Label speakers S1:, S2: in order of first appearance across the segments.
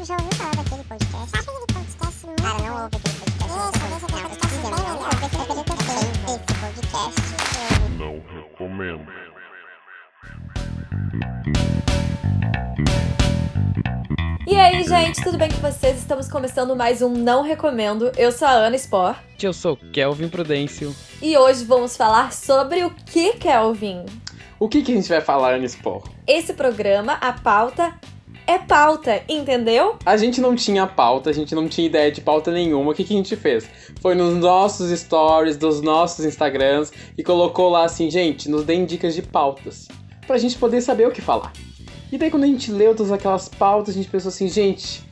S1: Tu já ouviu falar daquele podcast? Sabe aquele podcast muito Cara, não ouve aquele podcast. Isso, deixa aquele podcast bem melhor. Ouve aquele podcast. Esse podcast.
S2: Não recomendo.
S3: E aí, gente, tudo bem com vocês? Estamos começando mais um Não Recomendo. Eu sou a Ana Spor
S4: Eu sou Kelvin Prudêncio.
S3: e hoje vamos falar sobre o que, Kelvin?
S4: O que, que a gente vai falar, Anispor?
S3: Esse programa, a pauta é pauta, entendeu?
S4: A gente não tinha pauta, a gente não tinha ideia de pauta nenhuma. O que, que a gente fez? Foi nos nossos stories, dos nossos Instagrams e colocou lá assim, gente, nos deem dicas de pautas. Pra gente poder saber o que falar. E daí quando a gente leu todas aquelas pautas, a gente pensou assim, gente,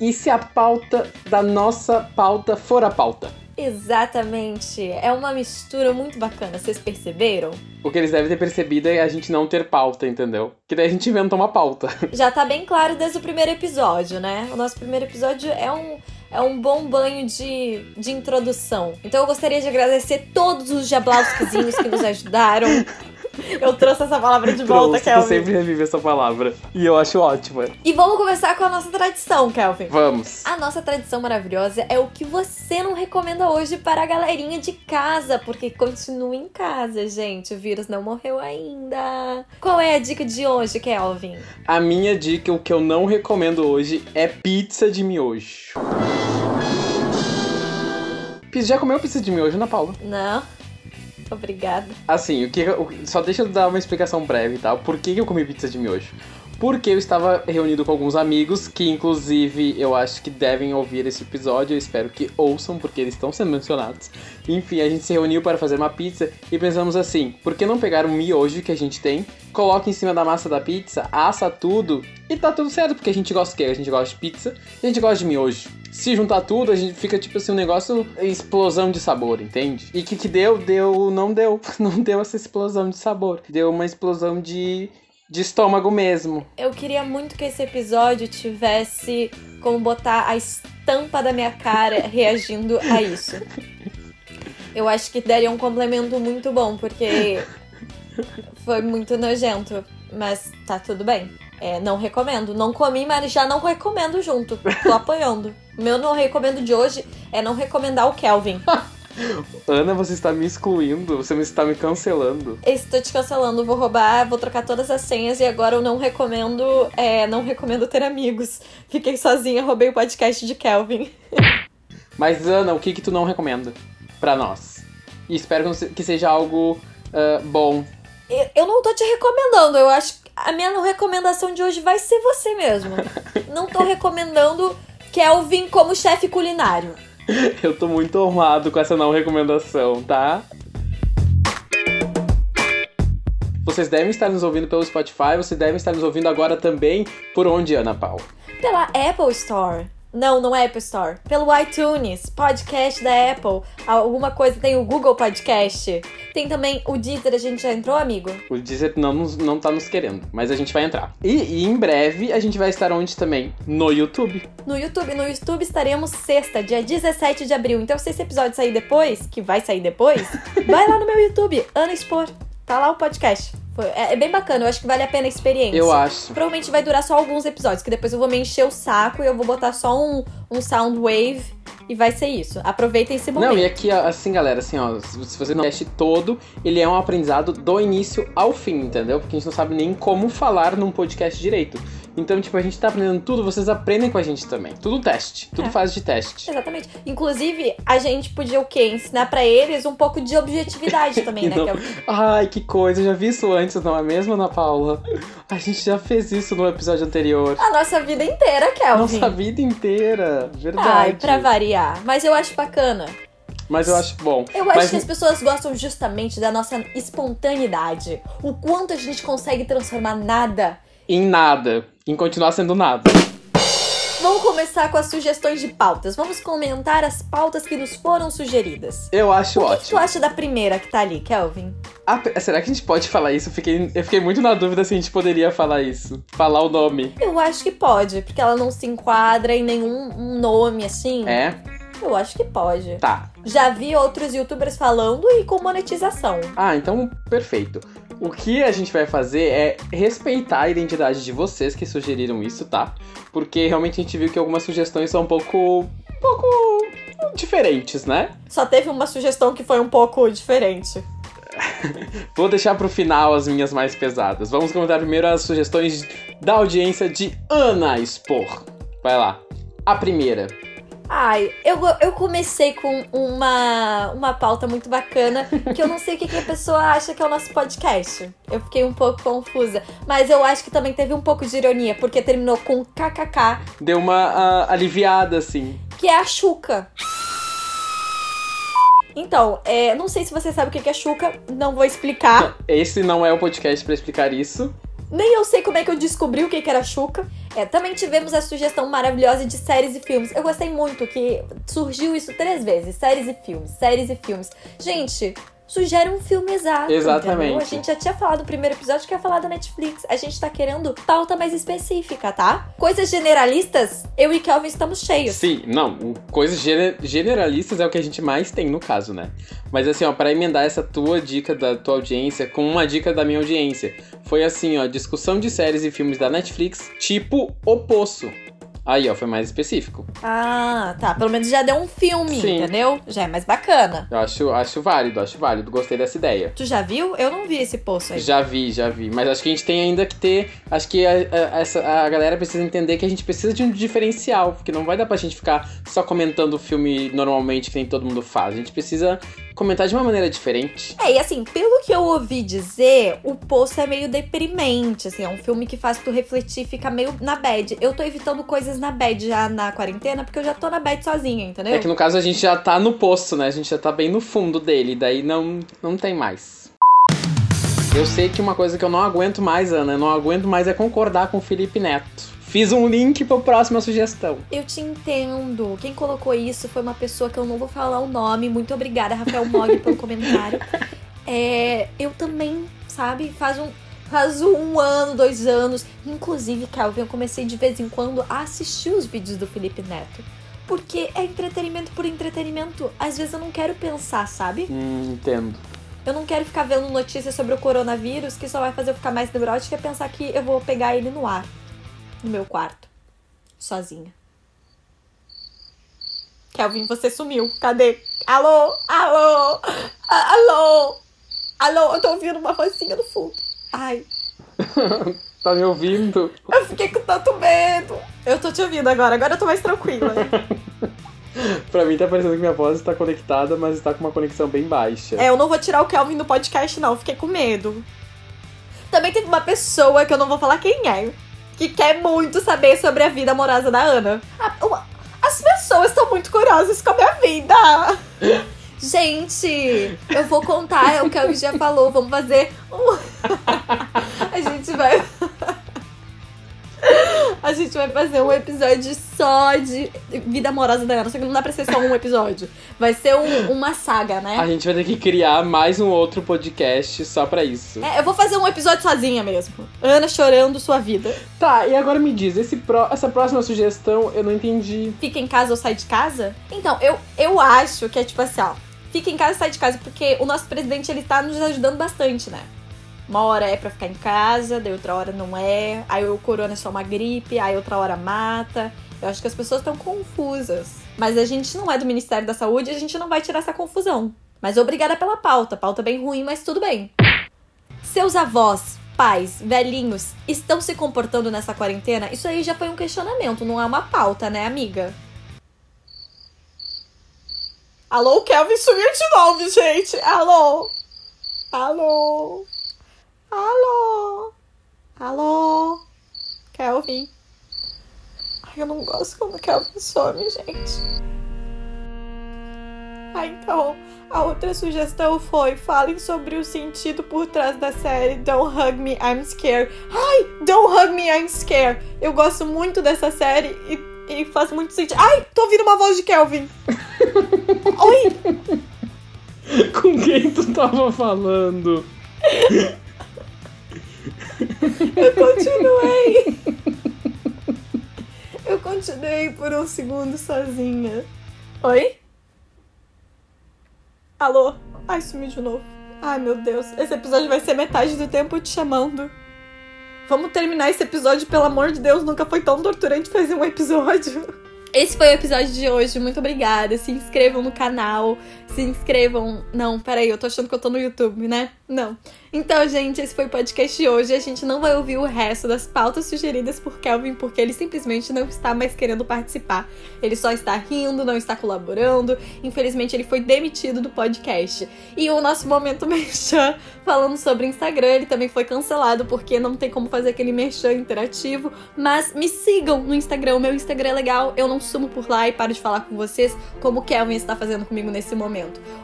S4: e se a pauta da nossa pauta for a pauta?
S3: Exatamente. É uma mistura muito bacana, vocês perceberam?
S4: O que eles devem ter percebido é a gente não ter pauta, entendeu? Que daí a gente inventou uma pauta.
S3: Já tá bem claro desde o primeiro episódio, né? O nosso primeiro episódio é um, é um bom banho de, de introdução. Então eu gostaria de agradecer todos os jablauskizinhos que nos ajudaram. Eu trouxe essa palavra de volta,
S4: Trouxe,
S3: Kelvin.
S4: sempre revive essa palavra. E eu acho ótima.
S3: E vamos começar com a nossa tradição, Kelvin.
S4: Vamos.
S3: A nossa tradição maravilhosa é o que você não recomenda hoje para a galerinha de casa, porque continua em casa, gente. O vírus não morreu ainda. Qual é a dica de hoje, Kelvin?
S4: A minha dica, o que eu não recomendo hoje, é pizza de miojo. Já comeu pizza de miojo, Ana Paula?
S3: Não. Obrigada.
S4: Assim, o que o- só deixa eu dar uma explicação breve, tá? Por que eu comi pizza de miojo? Porque eu estava reunido com alguns amigos que, inclusive, eu acho que devem ouvir esse episódio. Eu espero que ouçam, porque eles estão sendo mencionados. Enfim, a gente se reuniu para fazer uma pizza e pensamos assim: por que não pegar o miojo que a gente tem, coloca em cima da massa da pizza, assa tudo e tá tudo certo? Porque a gente gosta quê? A gente gosta de pizza e a gente gosta de miojo. Se juntar tudo, a gente fica tipo assim, um negócio explosão de sabor, entende? E que que deu? Deu. Não deu. Não deu essa explosão de sabor. Deu uma explosão de. De estômago mesmo.
S3: Eu queria muito que esse episódio tivesse como botar a estampa da minha cara reagindo a isso. Eu acho que daria um complemento muito bom, porque foi muito nojento. Mas tá tudo bem. É, não recomendo. Não comi, mas já não recomendo junto. Tô apoiando. O meu não recomendo de hoje é não recomendar o Kelvin.
S4: Ana, você está me excluindo, você está me cancelando.
S3: Estou te cancelando, vou roubar, vou trocar todas as senhas e agora eu não recomendo, é, não recomendo ter amigos. Fiquei sozinha, roubei o podcast de Kelvin.
S4: Mas, Ana, o que que tu não recomenda pra nós? E espero que se- que seja algo ah, bom.
S3: Eu- Eu não tô te recomendando, eu acho que a minha recomendação de hoje vai ser você mesmo. Não tô recomendando Kelvin como chefe culinário.
S4: Eu tô muito honrado com essa não recomendação, tá? Vocês devem estar nos ouvindo pelo Spotify, vocês devem estar nos ouvindo agora também por onde, Ana Paula?
S3: Pela Apple Store. Não, não é Apple Store. Pelo iTunes, podcast da Apple. Alguma coisa, tem o Google Podcast. Tem também o Deezer, a gente já entrou, amigo?
S4: O Deezer não, nos- não tá nos querendo, mas a gente vai entrar. E, e em breve a gente vai estar onde também? No YouTube.
S3: No YouTube, no YouTube estaremos sexta, dia 17 de abril. Então, se esse episódio sair depois, que vai sair depois, vai lá no meu YouTube, Ana Expor. Tá lá o podcast. Foi- é, é bem bacana, eu acho que vale a pena a experiência.
S4: Eu acho.
S3: Provavelmente vai durar só alguns episódios, que depois eu vou me encher o saco e eu vou botar só um, um sound wave e vai ser isso. Aproveitem esse momento.
S4: Não, e aqui, assim, galera, assim, ó, se se você não teste todo, ele é um aprendizado do início ao fim, entendeu? Porque a gente não sabe nem como falar num podcast direito. Então, tipo, a gente tá aprendendo tudo, vocês aprendem com a gente também. Tudo teste, tudo
S3: É.
S4: fase de teste.
S3: Exatamente. Inclusive, a gente podia o quê? Ensinar pra eles um pouco de objetividade também, né?
S4: Não.
S3: É
S4: Ai, que coisa, eu já vi isso antes, não é mesmo, Ana Paula? A gente já fez isso no episódio anterior.
S3: A nossa vida inteira, Kelvin.
S4: Nossa vida inteira, verdade.
S3: Ai, pra variar. Mas eu acho bacana.
S4: Mas eu acho bom.
S3: Eu acho
S4: Mas
S3: que as pessoas gostam justamente da nossa espontaneidade. O quanto a gente consegue transformar nada.
S4: Em nada, em continuar sendo nada.
S3: Vamos começar com as sugestões de pautas. Vamos comentar as pautas que nos foram sugeridas.
S4: Eu acho
S3: O que, que tu
S4: ótimo.
S3: acha da primeira que tá ali, Kelvin?
S4: Ah, será que a gente pode falar isso? Eu fiquei, eu fiquei muito na dúvida se a gente poderia falar isso. Falar o nome.
S3: Eu acho que pode, porque ela não se enquadra em nenhum um nome assim.
S4: É?
S3: Eu acho que pode.
S4: Tá.
S3: Já vi outros youtubers falando e com monetização.
S4: Ah, então perfeito. O que a gente vai fazer é respeitar a identidade de vocês que sugeriram isso, tá? Porque realmente a gente viu que algumas sugestões são um pouco. um pouco. diferentes, né?
S3: Só teve uma sugestão que foi um pouco diferente.
S4: Vou deixar pro final as minhas mais pesadas. Vamos comentar primeiro as sugestões da audiência de Ana Expor. Vai lá. A primeira.
S3: Ai, eu, eu comecei com uma, uma pauta muito bacana, que eu não sei o que, que a pessoa acha que é o nosso podcast. Eu fiquei um pouco confusa. Mas eu acho que também teve um pouco de ironia, porque terminou com kkk,
S4: Deu uma ah, aliviada, assim.
S3: que é a Xuca. Então, é, não sei se você sabe o que é Xuca, não vou explicar.
S4: Esse não é o podcast pra explicar isso.
S3: Nem eu sei como é que eu descobri o que era Xuca. É, também tivemos a sugestão maravilhosa de séries e filmes. Eu gostei muito que surgiu isso três vezes: séries e filmes, séries e filmes. Gente, sugere um filme exato.
S4: Exatamente.
S3: entendeu? A gente já tinha falado no primeiro episódio que ia falar da Netflix. A gente tá querendo pauta mais específica, tá? Coisas generalistas, eu e Kelvin estamos cheios.
S4: Sim, não, coisas gene- generalistas é o que a gente mais tem no caso, né? Mas assim, ó, pra emendar essa tua dica da tua audiência com uma dica da minha audiência, foi assim, ó, discussão de séries e filmes da Netflix, tipo O Poço. Aí, ó, foi mais específico.
S3: Ah, tá. Pelo menos já deu um filme,
S4: Sim.
S3: entendeu? Já é mais bacana.
S4: Eu acho, acho válido, acho válido, gostei dessa ideia.
S3: Tu já viu? Eu não vi esse poço aí.
S4: Já vi, já vi. Mas acho que a gente tem ainda que ter. Acho que a, a- essa, a galera precisa entender que a gente precisa de um diferencial. Porque não vai dar pra gente ficar só comentando o filme normalmente, que nem todo mundo faz. A gente precisa comentar de uma maneira diferente.
S3: É, e assim, pelo que eu ouvi dizer, o Poço é meio deprimente, assim, é um filme que faz tu refletir e fica meio na bad. Eu tô evitando coisas na bad já na quarentena, porque eu já tô na bad sozinha, entendeu?
S4: É que no caso a gente já tá no poço, né? A gente já tá bem no fundo dele. Daí não, não tem mais. Eu sei que uma coisa que eu não aguento mais, Ana, eu não aguento mais é concordar com o Felipe Neto. Fiz um link pra próxima sugestão.
S3: Eu te entendo. Quem colocou isso foi uma pessoa que eu não vou falar o nome. Muito obrigada, Rafael Mog, pelo comentário. É, eu também, sabe, faz um. Faz um ano, dois anos. Inclusive, Calvin, eu comecei de vez em quando a assistir os vídeos do Felipe Neto. Porque é entretenimento por entretenimento. Às vezes eu não quero pensar, sabe?
S4: Hum, entendo.
S3: Eu não quero ficar vendo notícias sobre o coronavírus que só vai fazer eu ficar mais neurótica e pensar que eu vou pegar ele no ar. No meu quarto. Sozinha. Kelvin, você sumiu. Cadê? Alô? Alô? Alô? Alô? Eu tô ouvindo uma vozinha no fundo. Ai,
S4: Tá me ouvindo?
S3: eu fiquei com tanto medo. Eu tô te ouvindo agora. Agora eu tô mais tranquila.
S4: Pra mim tá parecendo que minha voz está conectada, mas está com uma conexão bem baixa.
S3: É, eu não vou tirar o Kelvin do podcast, não. Fiquei com medo. Também teve uma pessoa que eu não vou falar quem é, que quer muito saber sobre a vida amorosa da Ana. As pessoas estão muito curiosas com a minha vida. Gente, eu vou contar, é o que a já falou. Vamos fazer um. a gente vai. A gente vai fazer um episódio só de vida amorosa da Ana. Só que não dá pra ser só um episódio. Vai ser um- uma saga, né?
S4: A gente vai ter que criar mais um outro podcast só pra isso.
S3: É, eu vou fazer um episódio sozinha mesmo. Ana chorando sua vida.
S4: Tá, e agora me diz, esse pró- essa próxima sugestão eu não entendi.
S3: Fica em casa ou sai de casa? Então, eu, eu acho que é tipo assim, ó. Fica em casa ou sai de casa, porque o nosso presidente, ele tá nos ajudando bastante, né? Uma hora é pra ficar em casa, daí outra hora não é. Aí o corona é só uma gripe, aí outra hora mata. Eu acho que as pessoas estão confusas. Mas a gente não é do Ministério da Saúde e a gente não vai tirar essa confusão. Mas obrigada pela pauta. Pauta bem ruim, mas tudo bem. Seus avós, pais, velhinhos, estão se comportando nessa quarentena? Isso aí já foi um questionamento, não é uma pauta, né, amiga? Alô, Kelvin sumiu de novo, gente. Alô? Alô? Alô? Alô? Kelvin? Ai, eu não gosto quando o Kelvin some, gente. Ah, então, a outra sugestão foi: falem sobre o sentido por trás da série Don't Hug Me, I'm Scared. Ai, Don't Hug Me, I'm Scared. Eu gosto muito dessa série e, e faz muito sentido. Ai, tô ouvindo uma voz de Kelvin. Oi,
S4: Com quem tu tava falando?
S3: eu continuei. Eu continuei por um segundo sozinha. Oi? Alô? Ai, sumiu de novo. Ai, meu Deus. Esse episódio vai ser metade do tempo te chamando. Vamos terminar esse episódio, pelo amor de Deus. Nunca foi tão torturante fazer um episódio. Esse foi o episódio de hoje. Muito obrigada. Se inscrevam no canal. Se inscrevam. Não, peraí, eu tô achando que eu tô no YouTube, né? Não. Então, gente, esse foi o podcast de hoje. A gente não vai ouvir o resto das pautas sugeridas por Kelvin, porque ele simplesmente não está mais querendo participar. Ele só está rindo, não está colaborando. Infelizmente, ele foi demitido do podcast. E o nosso momento merchan, falando sobre Instagram, ele também foi cancelado, porque não tem como fazer aquele merchan interativo. Mas me sigam no Instagram. O meu Instagram é legal. Eu não sumo por lá e paro de falar com vocês, como o Kelvin está fazendo comigo nesse momento.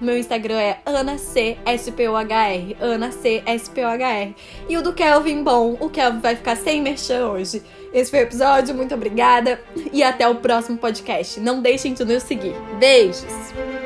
S3: O meu Instagram é AnaCSPOHR. AnaCSPOHR. E o do Kelvin, bom, o Kelvin vai ficar sem merchan hoje. Esse foi o episódio, muito obrigada e até o próximo podcast. Não deixem de nos seguir. Beijos!